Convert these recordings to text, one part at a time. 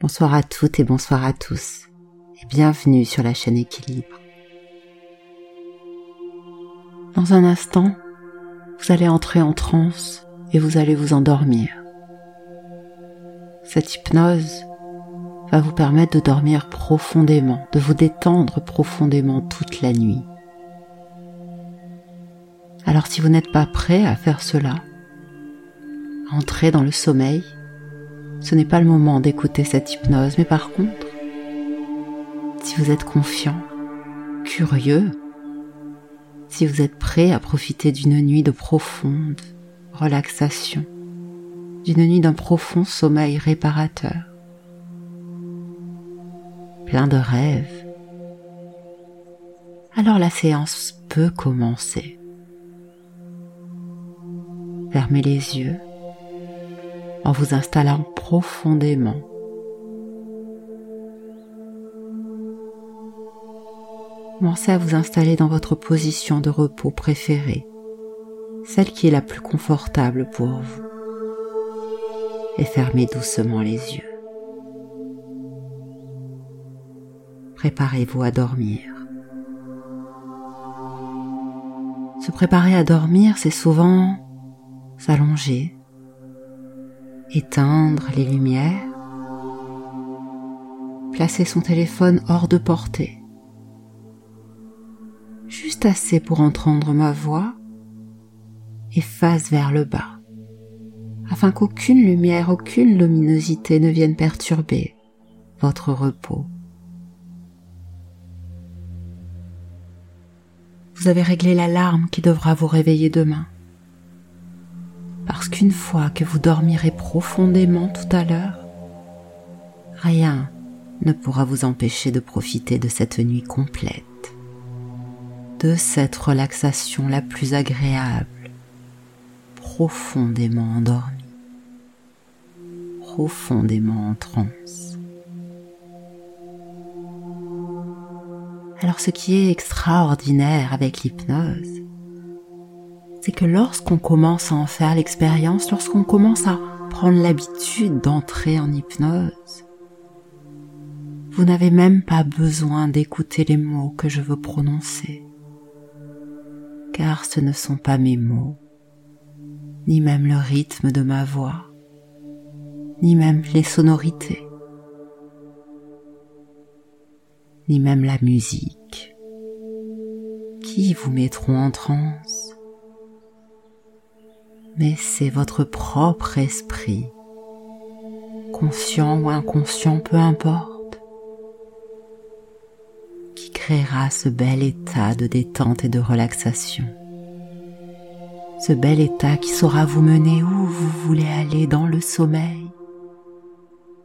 Bonsoir à toutes et bonsoir à tous et bienvenue sur la chaîne Équilibre. Dans un instant, vous allez entrer en transe et vous allez vous endormir. Cette hypnose va vous permettre de dormir profondément, de vous détendre profondément toute la nuit. Alors si vous n'êtes pas prêt à faire cela, entrer dans le sommeil, ce n'est pas le moment d'écouter cette hypnose, mais par contre, si vous êtes confiant, curieux, si vous êtes prêt à profiter d'une nuit de profonde relaxation, d'une nuit d'un profond sommeil réparateur, plein de rêves, alors la séance peut commencer. Fermez les yeux en vous installant profondément. Commencez à vous installer dans votre position de repos préférée, celle qui est la plus confortable pour vous. Et fermez doucement les yeux. Préparez-vous à dormir. Se préparer à dormir, c'est souvent s'allonger, éteindre les lumières, placer son téléphone hors de portée, juste assez pour entendre ma voix et face vers le bas, afin qu'aucune lumière, aucune luminosité ne vienne perturber votre repos. Vous avez réglé l'alarme qui devra vous réveiller demain parce qu'une fois que vous dormirez profondément tout à l'heure, rien ne pourra vous empêcher de profiter de cette nuit complète, de cette relaxation la plus agréable, profondément endormie, profondément en transe. Alors ce qui est extraordinaire avec l'hypnose, c'est que lorsqu'on commence à en faire l'expérience, lorsqu'on commence à prendre l'habitude d'entrer en hypnose, vous n'avez même pas besoin d'écouter les mots que je veux prononcer, car ce ne sont pas mes mots, ni même le rythme de ma voix, ni même les sonorités, ni même la musique, qui vous mettront en transe mais c'est votre propre esprit, conscient ou inconscient, peu importe, qui créera ce bel état de détente et de relaxation. Ce bel état qui saura vous mener où vous voulez aller dans le sommeil,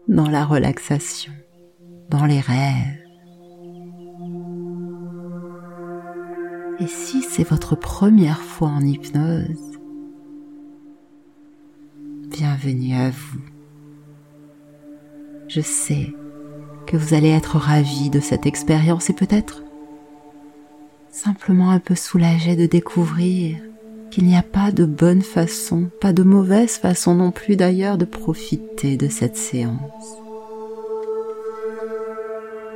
dans la relaxation, dans les rêves. Et si c'est votre première fois en hypnose, bienvenue à vous. Je sais que vous allez être ravi de cette expérience et peut-être simplement un peu soulagé de découvrir qu'il n'y a pas de bonne façon, pas de mauvaise façon non plus d'ailleurs de profiter de cette séance.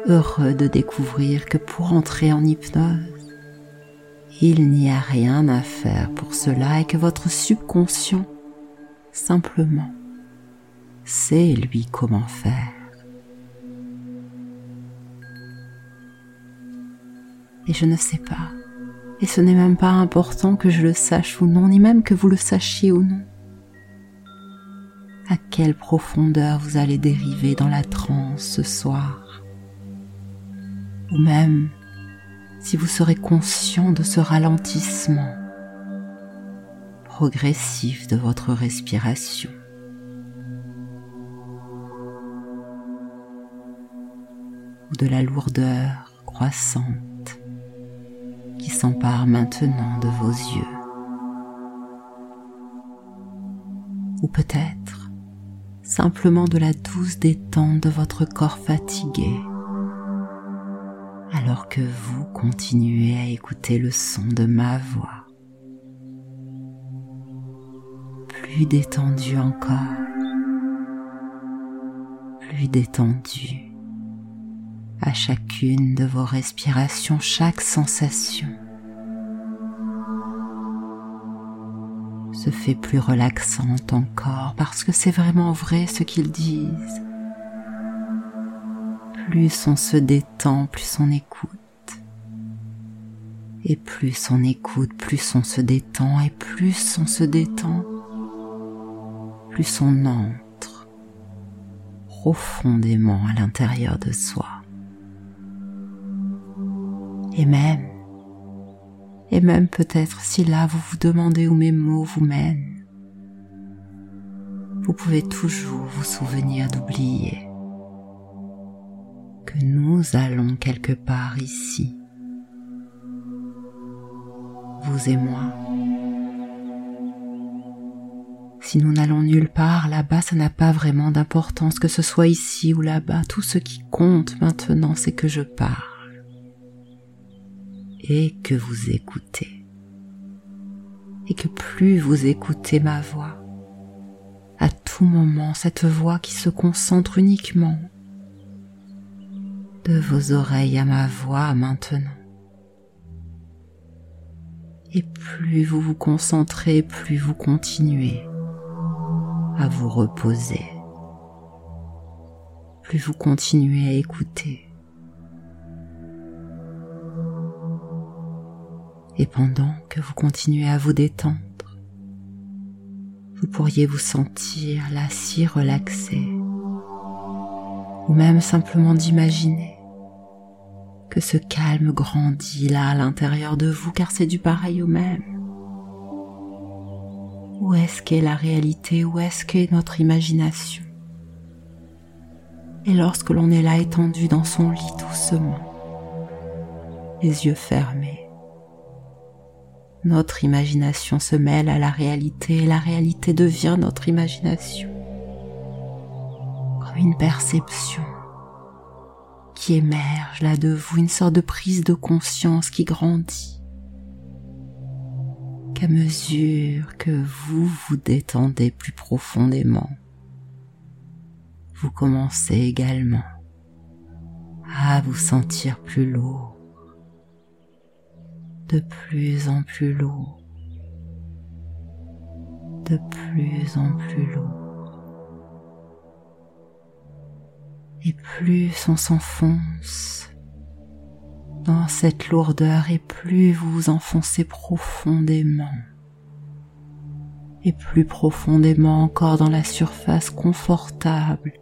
Heureux de découvrir que pour entrer en hypnose, il n'y a rien à faire pour cela et que votre subconscient Simplement, c'est lui comment faire. Et je ne sais pas, et ce n'est même pas important que je le sache ou non, ni même que vous le sachiez ou non. À quelle profondeur vous allez dériver dans la transe ce soir? Ou même si vous serez conscient de ce ralentissement progressif de votre respiration. ou de la lourdeur croissante qui s'empare maintenant de vos yeux. Ou peut-être simplement de la douce détente de votre corps fatigué alors que vous continuez à écouter le son de ma voix. Plus détendu encore, plus détendu à chacune de vos respirations, chaque sensation se fait plus relaxante encore parce que c'est vraiment vrai ce qu'ils disent. Plus on se détend, plus on écoute. Et plus on écoute, plus on se détend, et plus on se détend, plus on entre profondément à l'intérieur de soi. Et même, et même peut-être si là vous vous demandez où mes mots vous mènent, vous pouvez toujours vous souvenir d'oublier que nous allons quelque part ici, vous et moi. Si nous n'allons nulle part là-bas, ça n'a pas vraiment d'importance que ce soit ici ou là-bas. Tout ce qui compte maintenant, c'est que je parle et que vous écoutez. Et que plus vous écoutez ma voix, à tout moment cette voix qui se concentre uniquement de vos oreilles à ma voix maintenant. Et plus vous vous concentrez, plus vous continuez à vous reposer, plus vous continuez à écouter et pendant que vous continuez à vous détendre, vous pourriez vous sentir là si relaxé, ou même simplement d'imaginer que ce calme grandit là à l'intérieur de vous, car c'est du pareil au même. Où est-ce qu'est la réalité? Où est-ce qu'est notre imagination? Et lorsque l'on est là étendu dans son lit doucement, les yeux fermés, notre imagination se mêle à la réalité et la réalité devient notre imagination. Comme une perception qui émerge là de vous, une sorte de prise de conscience qui grandit. Qu'à mesure que vous vous détendez plus profondément, vous commencez également à vous sentir plus lourd de plus en plus lourd, de plus en plus lourd. Et plus on s'enfonce dans cette lourdeur et plus vous vous enfoncez profondément et plus profondément encore dans la surface confortable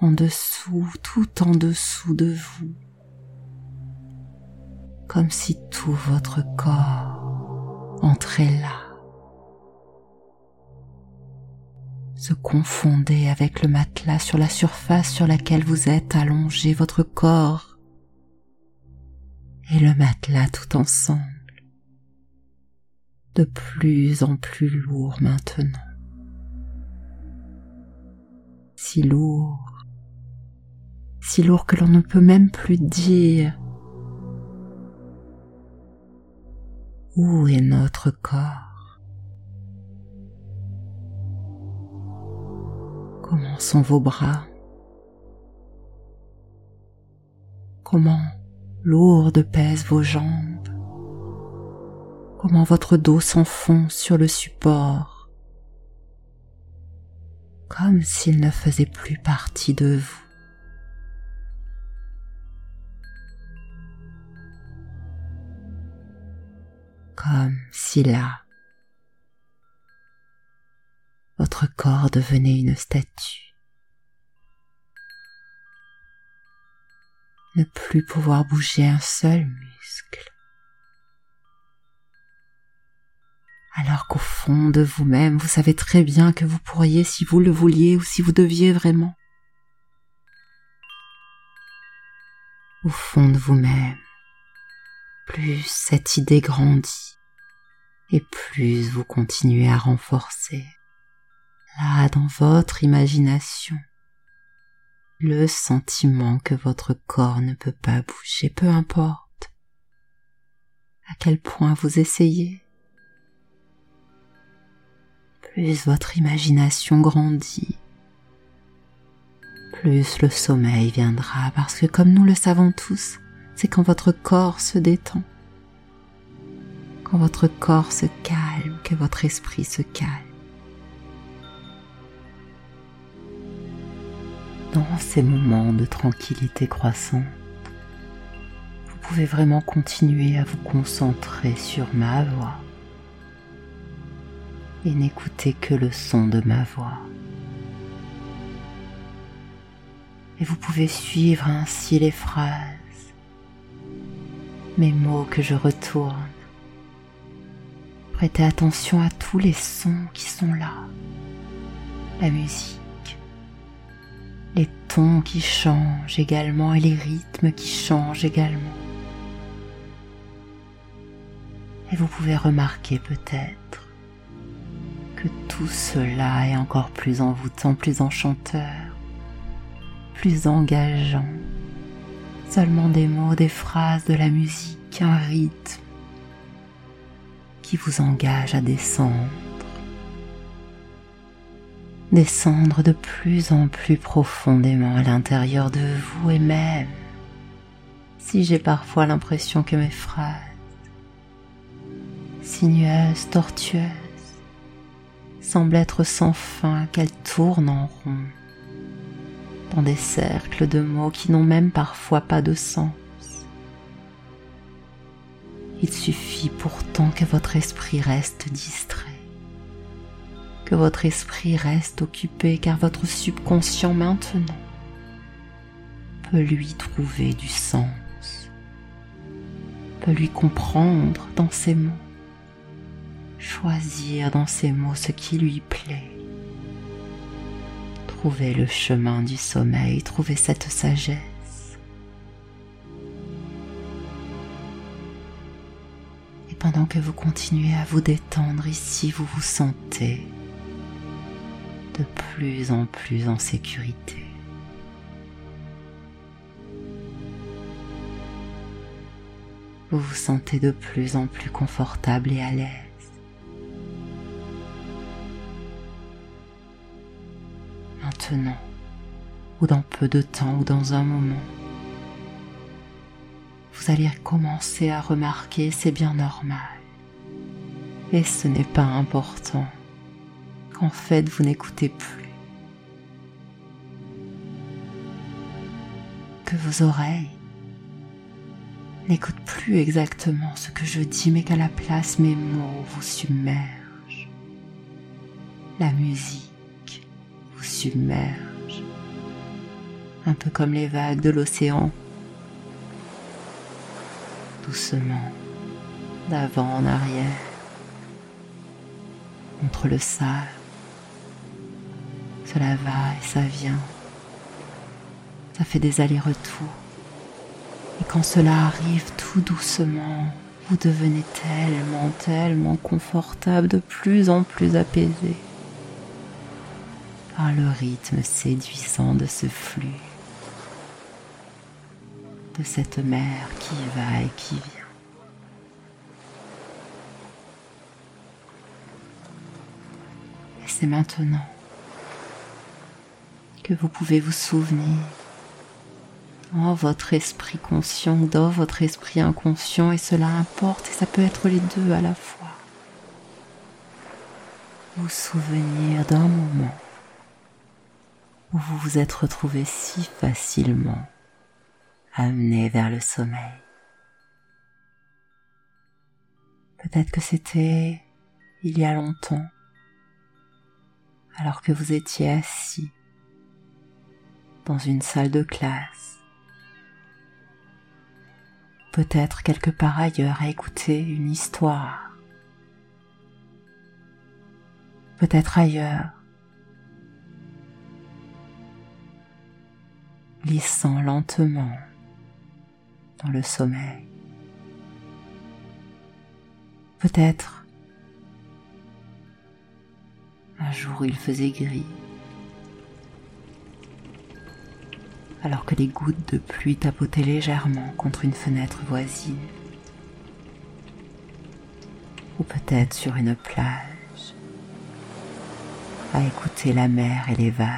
en dessous, tout en dessous de vous comme si tout votre corps entrait là, se confondait avec le matelas sur la surface sur laquelle vous êtes allongé, votre corps et le matelas tout ensemble, de plus en plus lourd maintenant, si lourd, si lourd que l'on ne peut même plus dire. Où est notre corps? Comment sont vos bras? Comment lourdes pèsent vos jambes Comment votre dos s'enfonce sur le support Comme s'il ne faisait plus partie de vous. comme si là, votre corps devenait une statue. Ne plus pouvoir bouger un seul muscle. Alors qu'au fond de vous-même, vous savez très bien que vous pourriez, si vous le vouliez ou si vous deviez vraiment, au fond de vous-même, plus cette idée grandit et plus vous continuez à renforcer là dans votre imagination le sentiment que votre corps ne peut pas bouger, peu importe à quel point vous essayez. Plus votre imagination grandit, plus le sommeil viendra parce que comme nous le savons tous, c'est quand votre corps se détend, quand votre corps se calme, que votre esprit se calme. Dans ces moments de tranquillité croissante, vous pouvez vraiment continuer à vous concentrer sur ma voix et n'écouter que le son de ma voix. et vous pouvez suivre ainsi les phrases, mes mots que je retourne. Prêtez attention à tous les sons qui sont là, la musique, les tons qui changent également et les rythmes qui changent également. Et vous pouvez remarquer peut-être que tout cela est encore plus envoûtant, plus enchanteur plus engageant. Seulement des mots, des phrases, de la musique, un rythme qui vous engage à descendre. Descendre de plus en plus profondément à l'intérieur de vous et même si j'ai parfois l'impression que mes phrases, sinueuses, tortueuses, semblent être sans fin, qu'elles tournent en rond dans des cercles de mots qui n'ont même parfois pas de sens. Il suffit pourtant que votre esprit reste distrait, que votre esprit reste occupé car votre subconscient maintenant peut lui trouver du sens, peut lui comprendre dans ses mots, choisir dans ses mots ce qui lui plaît Trouvez le chemin du sommeil, trouvez cette sagesse. Et pendant que vous continuez à vous détendre ici, vous vous sentez de plus en plus en sécurité. Vous vous sentez de plus en plus confortable et à l'aise. maintenant, ou dans peu de temps, ou dans un moment. Vous allez commencer à remarquer, c'est bien normal. Et ce n'est pas important qu'en fait vous n'écoutez plus. Que vos oreilles n'écoutent plus exactement ce que je dis, mais qu'à la place mes mots vous submergent. La musique vous submerge, un peu comme les vagues de l'océan, doucement, d'avant en arrière, entre le sable. Cela va et ça vient, ça fait des allers-retours. Et quand cela arrive tout doucement, vous devenez tellement, tellement confortable, de plus en plus apaisé par le rythme séduisant de ce flux, de cette mer qui va et qui vient. Et c'est maintenant que vous pouvez vous souvenir dans votre esprit conscient, dans votre esprit inconscient, et cela importe, et ça peut être les deux à la fois. Vous souvenir d'un moment où vous vous êtes retrouvé si facilement amené vers le sommeil. Peut-être que c'était il y a longtemps, alors que vous étiez assis dans une salle de classe, peut-être quelque part ailleurs à écouter une histoire, peut-être ailleurs. Glissant lentement dans le sommeil. Peut-être un jour il faisait gris, alors que les gouttes de pluie tapotaient légèrement contre une fenêtre voisine, ou peut-être sur une plage, à écouter la mer et les vagues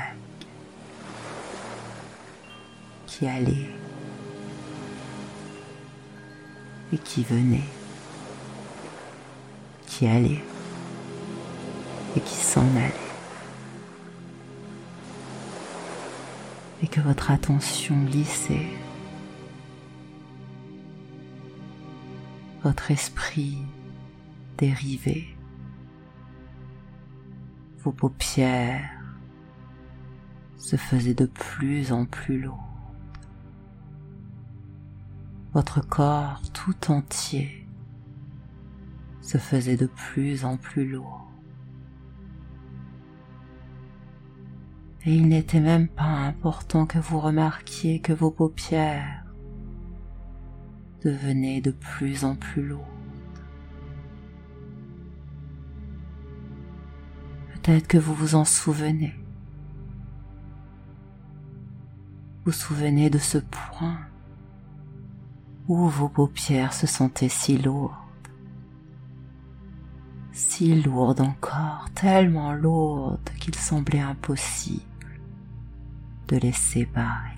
qui allait et qui venait, qui allait et qui s'en allait. Et que votre attention glissait, votre esprit dérivait, vos paupières se faisaient de plus en plus lourdes votre corps tout entier se faisait de plus en plus lourd. Et il n'était même pas important que vous remarquiez que vos paupières devenaient de plus en plus lourdes. Peut-être que vous vous en souvenez. Vous souvenez de ce point où vos paupières se sentaient si lourdes, si lourdes encore, tellement lourdes qu'il semblait impossible de les séparer.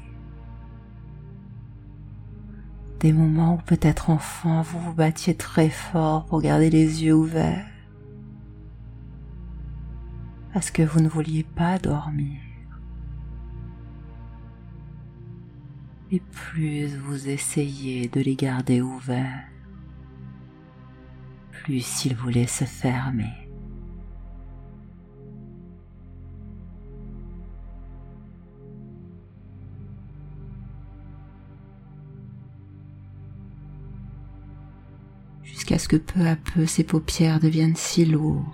Des moments où peut-être enfant vous vous battiez très fort pour garder les yeux ouverts, parce que vous ne vouliez pas dormir. et plus vous essayez de les garder ouverts, plus ils voulaient se fermer. Jusqu'à ce que peu à peu ces paupières deviennent si lourdes,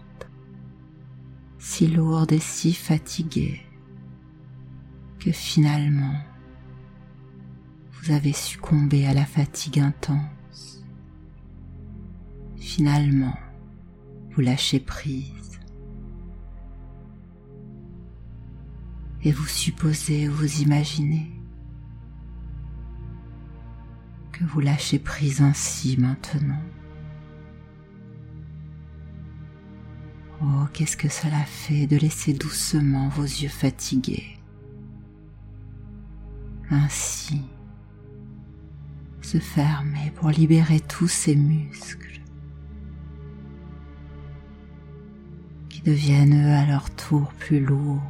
si lourdes et si fatiguées, que finalement vous avez succombé à la fatigue intense. Finalement, vous lâchez prise. Et vous supposez ou vous imaginez que vous lâchez prise ainsi maintenant. Oh, qu'est-ce que cela fait de laisser doucement vos yeux fatigués. Ainsi, se fermer pour libérer tous ces muscles qui deviennent eux à leur tour plus lourds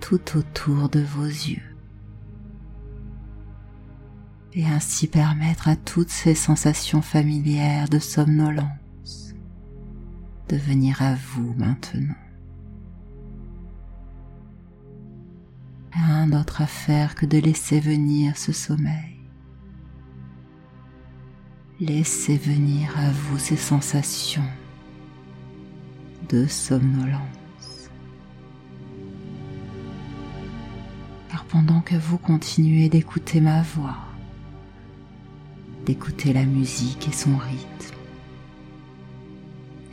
tout autour de vos yeux et ainsi permettre à toutes ces sensations familières de somnolence de venir à vous maintenant. rien d'autre à faire que de laisser venir ce sommeil. Laissez venir à vous ces sensations de somnolence. Car pendant que vous continuez d'écouter ma voix, d'écouter la musique et son rythme,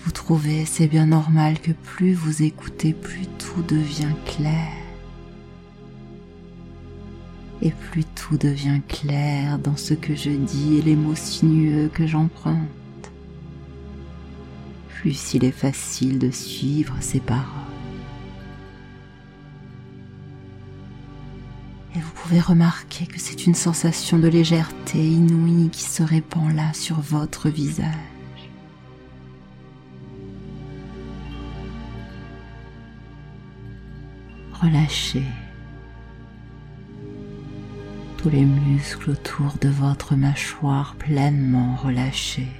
vous trouvez, c'est bien normal que plus vous écoutez, plus tout devient clair et plus tout devient clair dans ce que je dis et les mots sinueux que j'emprunte, plus il est facile de suivre ces paroles. Et vous pouvez remarquer que c'est une sensation de légèreté inouïe qui se répand là sur votre visage. Relâchez tous les muscles autour de votre mâchoire pleinement relâchés,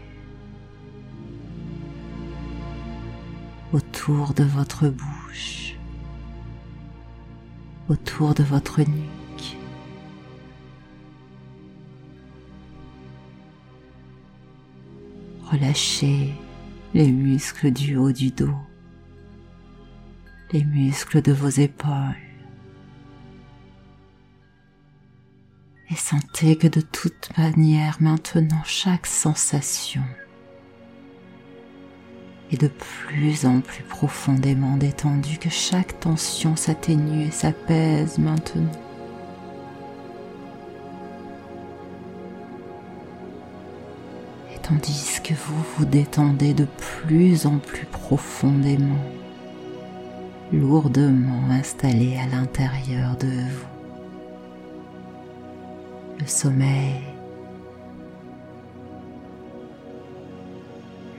autour de votre bouche, autour de votre nuque. Relâchez les muscles du haut du dos, les muscles de vos épaules, et sentez que de toute manière maintenant chaque sensation est de plus en plus profondément détendue, que chaque tension s'atténue et s'apaise maintenant. Et tandis que vous vous détendez de plus en plus profondément, lourdement installé à l'intérieur de vous le sommeil,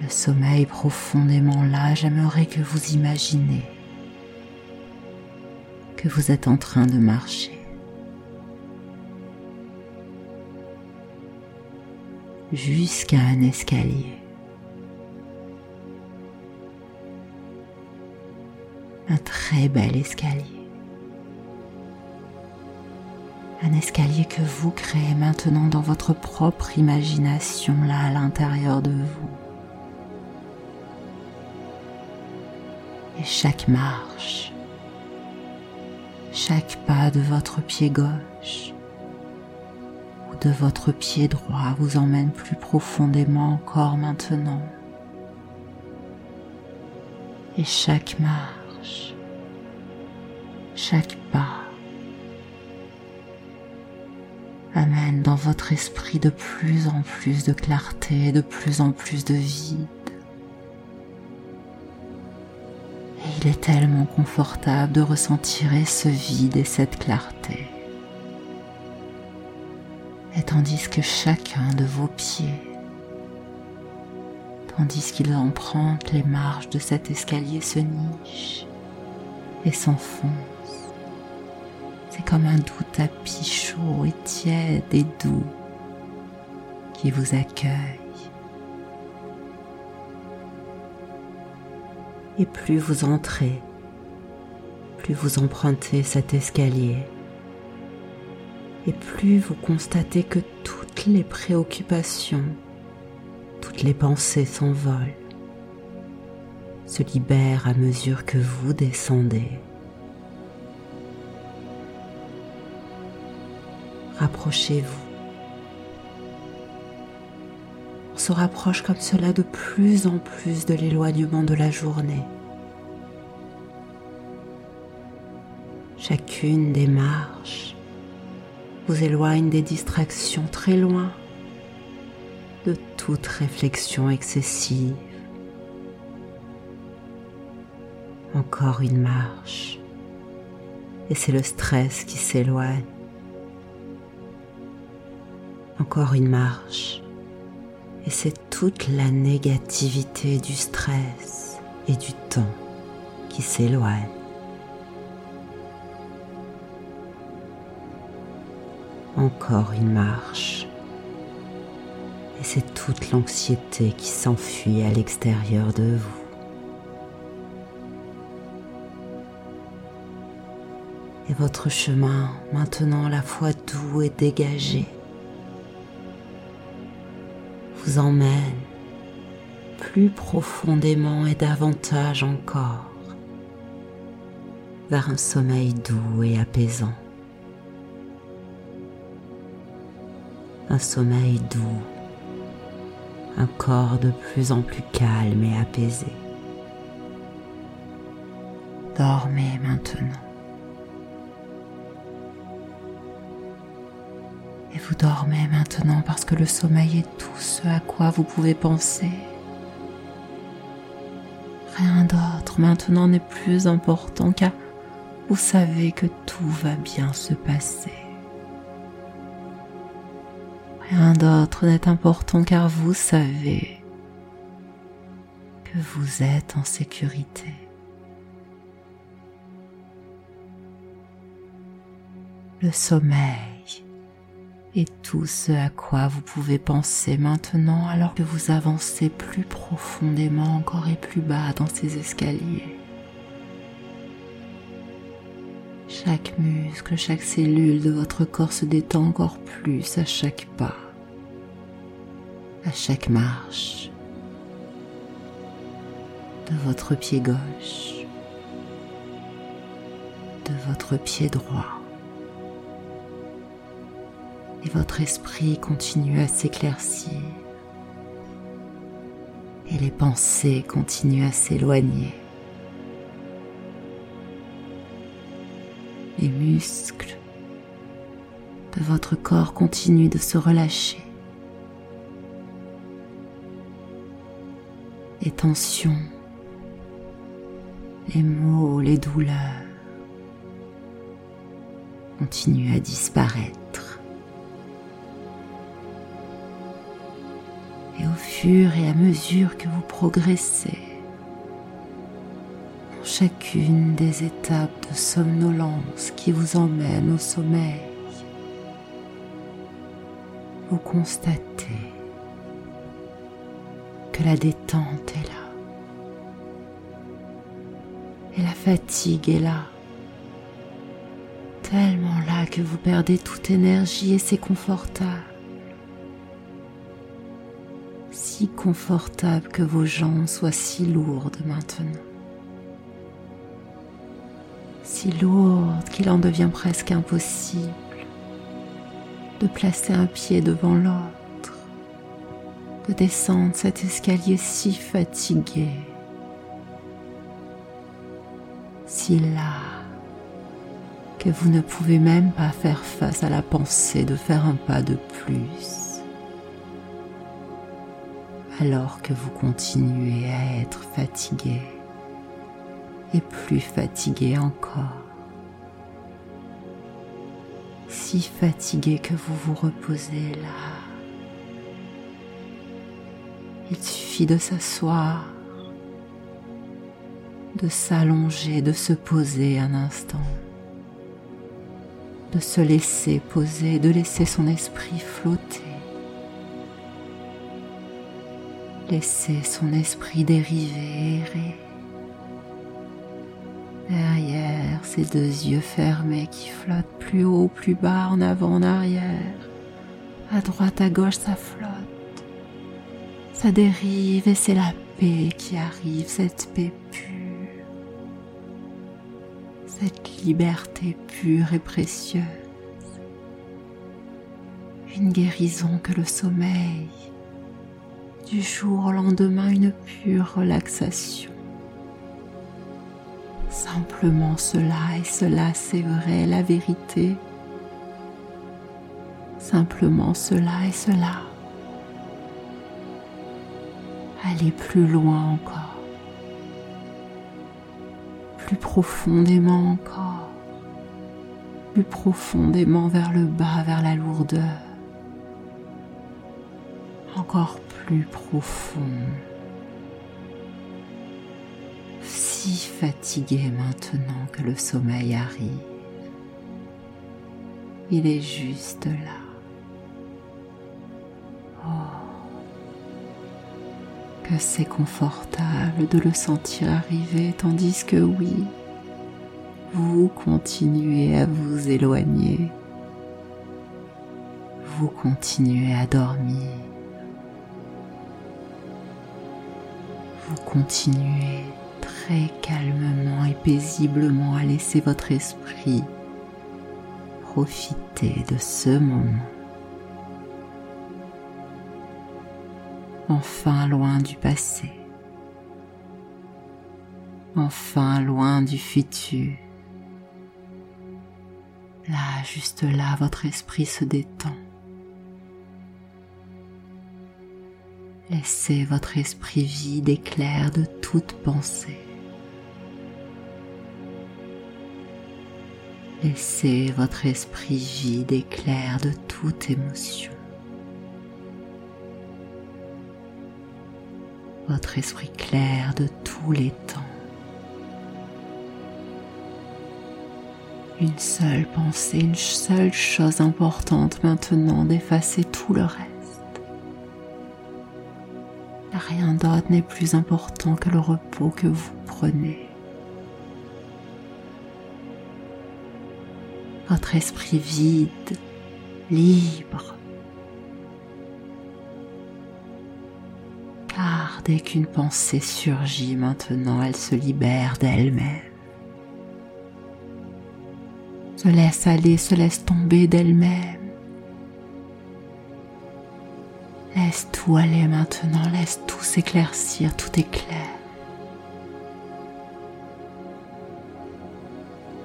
le sommeil profondément là, j'aimerais que vous imaginez que vous êtes en train de marcher. jusqu'à un escalier. Très bel escalier. Un escalier que vous créez maintenant dans votre propre imagination là à l'intérieur de vous. Et chaque marche, chaque pas de votre pied gauche de votre pied droit vous emmène plus profondément encore maintenant. Et chaque marche, chaque pas amène dans votre esprit de plus en plus de clarté, de plus en plus de vide. Et il est tellement confortable de ressentir ce vide et cette clarté et tandis que chacun de vos pieds, tandis qu'ils empruntent les marches de cet escalier, se niche et s'enfonce. Comme un doux tapis chaud et tiède et doux qui vous accueille. Et plus vous entrez, plus vous empruntez cet escalier, et plus vous constatez que toutes les préoccupations, toutes les pensées s'envolent, se libèrent à mesure que vous descendez. Rapprochez-vous. On se rapproche comme cela de plus en plus de l'éloignement de la journée. Chacune des marches vous éloigne des distractions très loin de toute réflexion excessive. Encore une marche et c'est le stress qui s'éloigne. Encore une marche et c'est toute la négativité du stress et du temps qui s'éloigne. encore une marche. Et c'est toute l'anxiété qui s'enfuit à l'extérieur de vous. Et votre chemin, maintenant la fois doux et dégagé, emmène plus profondément et davantage encore vers un sommeil doux et apaisant. un sommeil doux, un corps de plus en plus calme et apaisé. Dormez maintenant. Et vous dormez maintenant parce que le sommeil est tout ce à quoi vous pouvez penser. Rien d'autre maintenant n'est plus important car vous savez que tout va bien se passer. Rien d'autre n'est important car vous savez que vous êtes en sécurité. Le sommeil est tout ce à quoi vous pouvez penser maintenant alors que vous avancez plus profondément encore et plus bas dans ces escaliers. Chaque muscle, chaque cellule de votre corps se détend encore plus à chaque pas à chaque marche de votre pied gauche, de votre pied droit. Et votre esprit continue à s'éclaircir et les pensées continuent à s'éloigner. Les muscles de votre corps continuent de se relâcher. les tensions, les maux, les douleurs continuent à disparaître et à mesure que vous progressez dans chacune des étapes de somnolence qui vous emmènent au sommeil, vous constatez que la détente est là et la fatigue est là, tellement là que vous perdez toute énergie et c'est confortable si confortable que vos jambes soient si lourdes maintenant. Si lourdes qu'il en devient presque impossible de placer un pied devant l'autre, de descendre cet escalier si fatigué, si là que vous ne pouvez même pas faire face à la pensée de faire un pas de plus alors que vous continuez à être fatigué et plus fatigué encore. Si fatigué que vous vous reposez là. Il suffit de s'asseoir, de s'allonger, de se poser un instant, de se laisser poser, de laisser son esprit flotter Laissez son esprit dériver errer. Derrière ses deux yeux fermés qui flottent plus haut, plus bas, en avant, en arrière. À droite, à gauche, ça flotte. Ça dérive et c'est la paix qui arrive, cette paix pure. Cette liberté pure et précieuse. Une guérison que le sommeil du jour au lendemain une pure relaxation. Simplement cela et cela, c'est vrai, la vérité. Simplement cela et cela. Allez plus loin encore. Plus profondément encore. Plus profondément vers le bas, vers la lourdeur. Encore plus profond, si fatigué maintenant que le sommeil arrive. Il est juste là. Oh, que c'est confortable de le sentir arriver tandis que oui, vous continuez à vous éloigner. Vous continuez à dormir. Continuez très calmement et paisiblement à laisser votre esprit profiter de ce moment. Enfin loin du passé. Enfin loin du futur. Là, juste là, votre esprit se détend. Laissez votre esprit vide et clair de toute pensée. Laissez votre esprit vide et clair de toute émotion. Votre esprit clair de tous les temps. Une seule pensée, une seule chose importante maintenant d'effacer tout le reste. Rien d'autre n'est plus important que le repos que vous prenez. Votre esprit vide, libre. Car dès qu'une pensée surgit maintenant, elle se libère d'elle-même. Se laisse aller, se laisse tomber d'elle-même. Laisse tout aller maintenant, laisse tout s'éclaircir, tout est clair.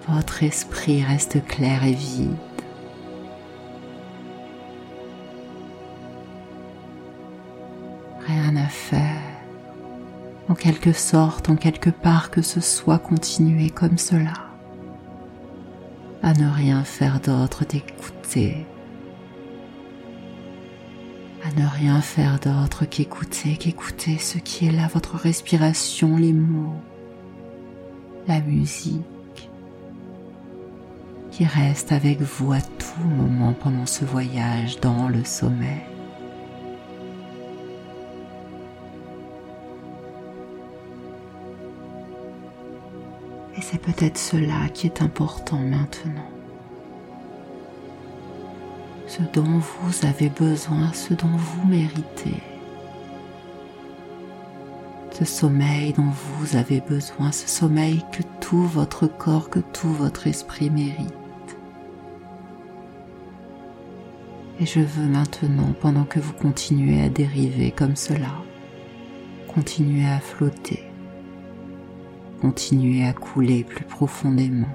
Votre esprit reste clair et vide. Rien à faire. En quelque sorte, en quelque part que ce soit, continuer comme cela. À ne rien faire d'autre d'écouter à ne rien faire d'autre qu'écouter, qu'écouter ce qui est là, votre respiration, les mots, la musique, qui reste avec vous à tout moment pendant ce voyage dans le sommeil. Et c'est peut-être cela qui est important maintenant ce dont vous avez besoin, ce dont vous méritez. Ce sommeil dont vous avez besoin, ce sommeil que tout votre corps, que tout votre esprit mérite. Et je veux maintenant, pendant que vous continuez à dériver comme cela, continuer à flotter, continuer à couler plus profondément,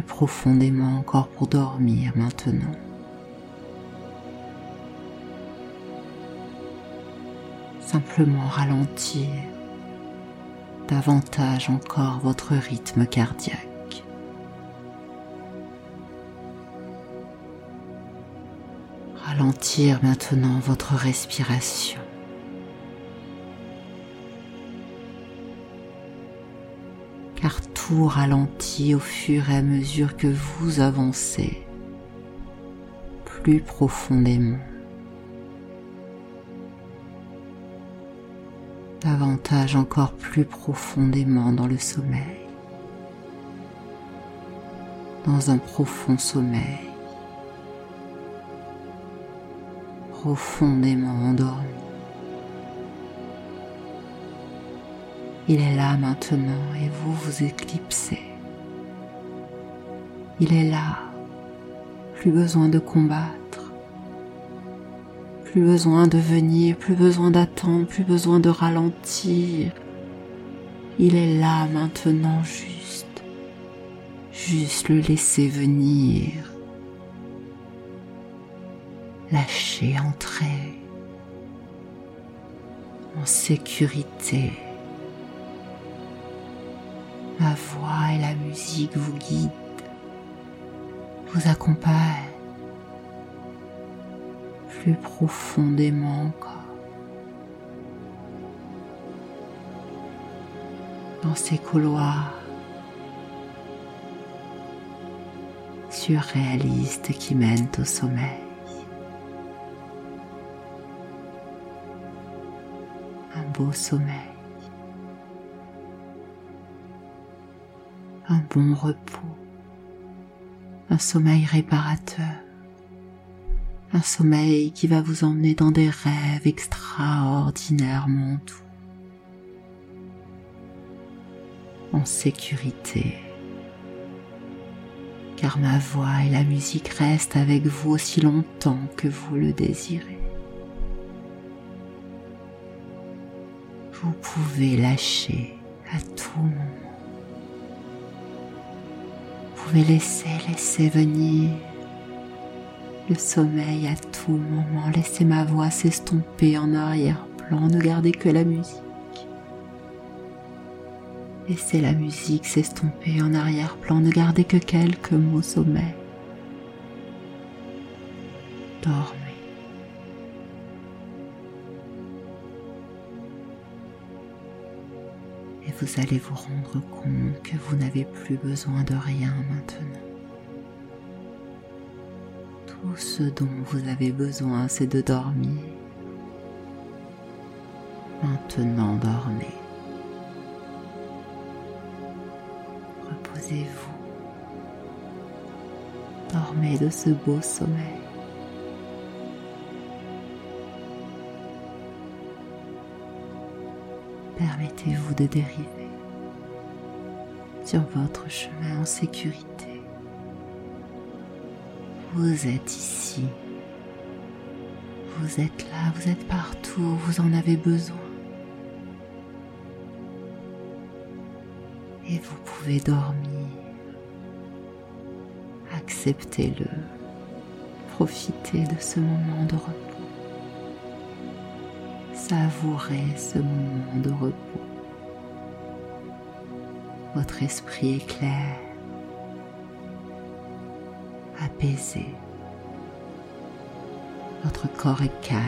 profondément encore pour dormir maintenant. Simplement ralentir davantage encore votre rythme cardiaque. Ralentir maintenant votre respiration. Tout ralentit au fur et à mesure que vous avancez plus profondément. davantage encore plus profondément dans le sommeil, dans un profond sommeil, profondément endormi. Il est là maintenant et vous vous éclipsez. Il est là. Plus besoin de combattre. Plus besoin de venir, plus besoin d'attendre, plus besoin de ralentir. Il est là maintenant juste. Juste le laisser venir. Lâcher entrer. En sécurité. Ma voix et la musique vous guident, vous accompagnent plus profondément encore. Dans ces couloirs surréalistes qui mènent au sommeil. Un beau sommeil. Bon repos, un sommeil réparateur, un sommeil qui va vous emmener dans des rêves extraordinairement doux, en sécurité, car ma voix et la musique restent avec vous aussi longtemps que vous le désirez. Vous pouvez lâcher à tout moment pouvez laisser, laisser venir le sommeil à tout moment. Laissez ma voix s'estomper en arrière-plan. Ne gardez que la musique. Laissez la musique s'estomper en arrière-plan. Ne gardez que quelques mots sommeil. Dormez. Vous allez vous rendre compte que vous n'avez plus besoin de rien maintenant. Tout ce dont vous avez besoin, c'est de dormir. Maintenant, dormez. Reposez-vous. Dormez de ce beau sommeil. Permettez-vous de dériver sur votre chemin en sécurité. Vous êtes ici, vous êtes là, vous êtes partout, vous en avez besoin. Et vous pouvez dormir. Acceptez-le. Profitez de ce moment de repos savourez ce moment de repos. Votre esprit est clair, apaisé. Votre corps est calme.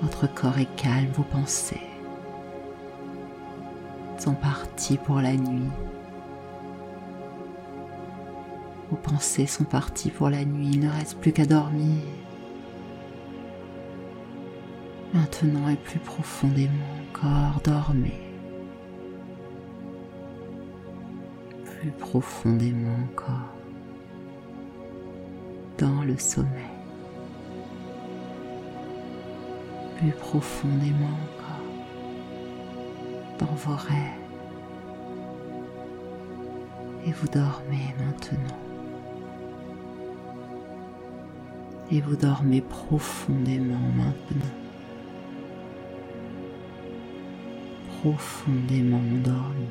Votre corps est calme, vos pensées sont parties pour la nuit. Vos pensées sont parties pour la nuit, il ne reste plus qu'à dormir. Maintenant et plus profondément encore, dormez. Plus profondément encore dans le sommeil. Plus profondément encore dans vos rêves. Et vous dormez maintenant. Et vous dormez profondément maintenant. Profondément endormi.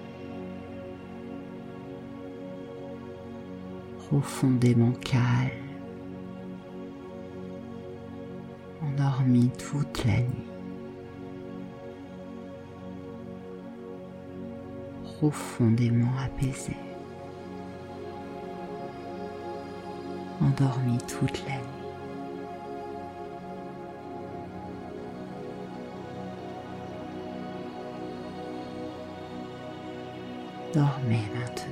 Profondément calme. endormi toute la nuit. Profondément apaisé. Endormi toute la nuit. Dormez maintenant.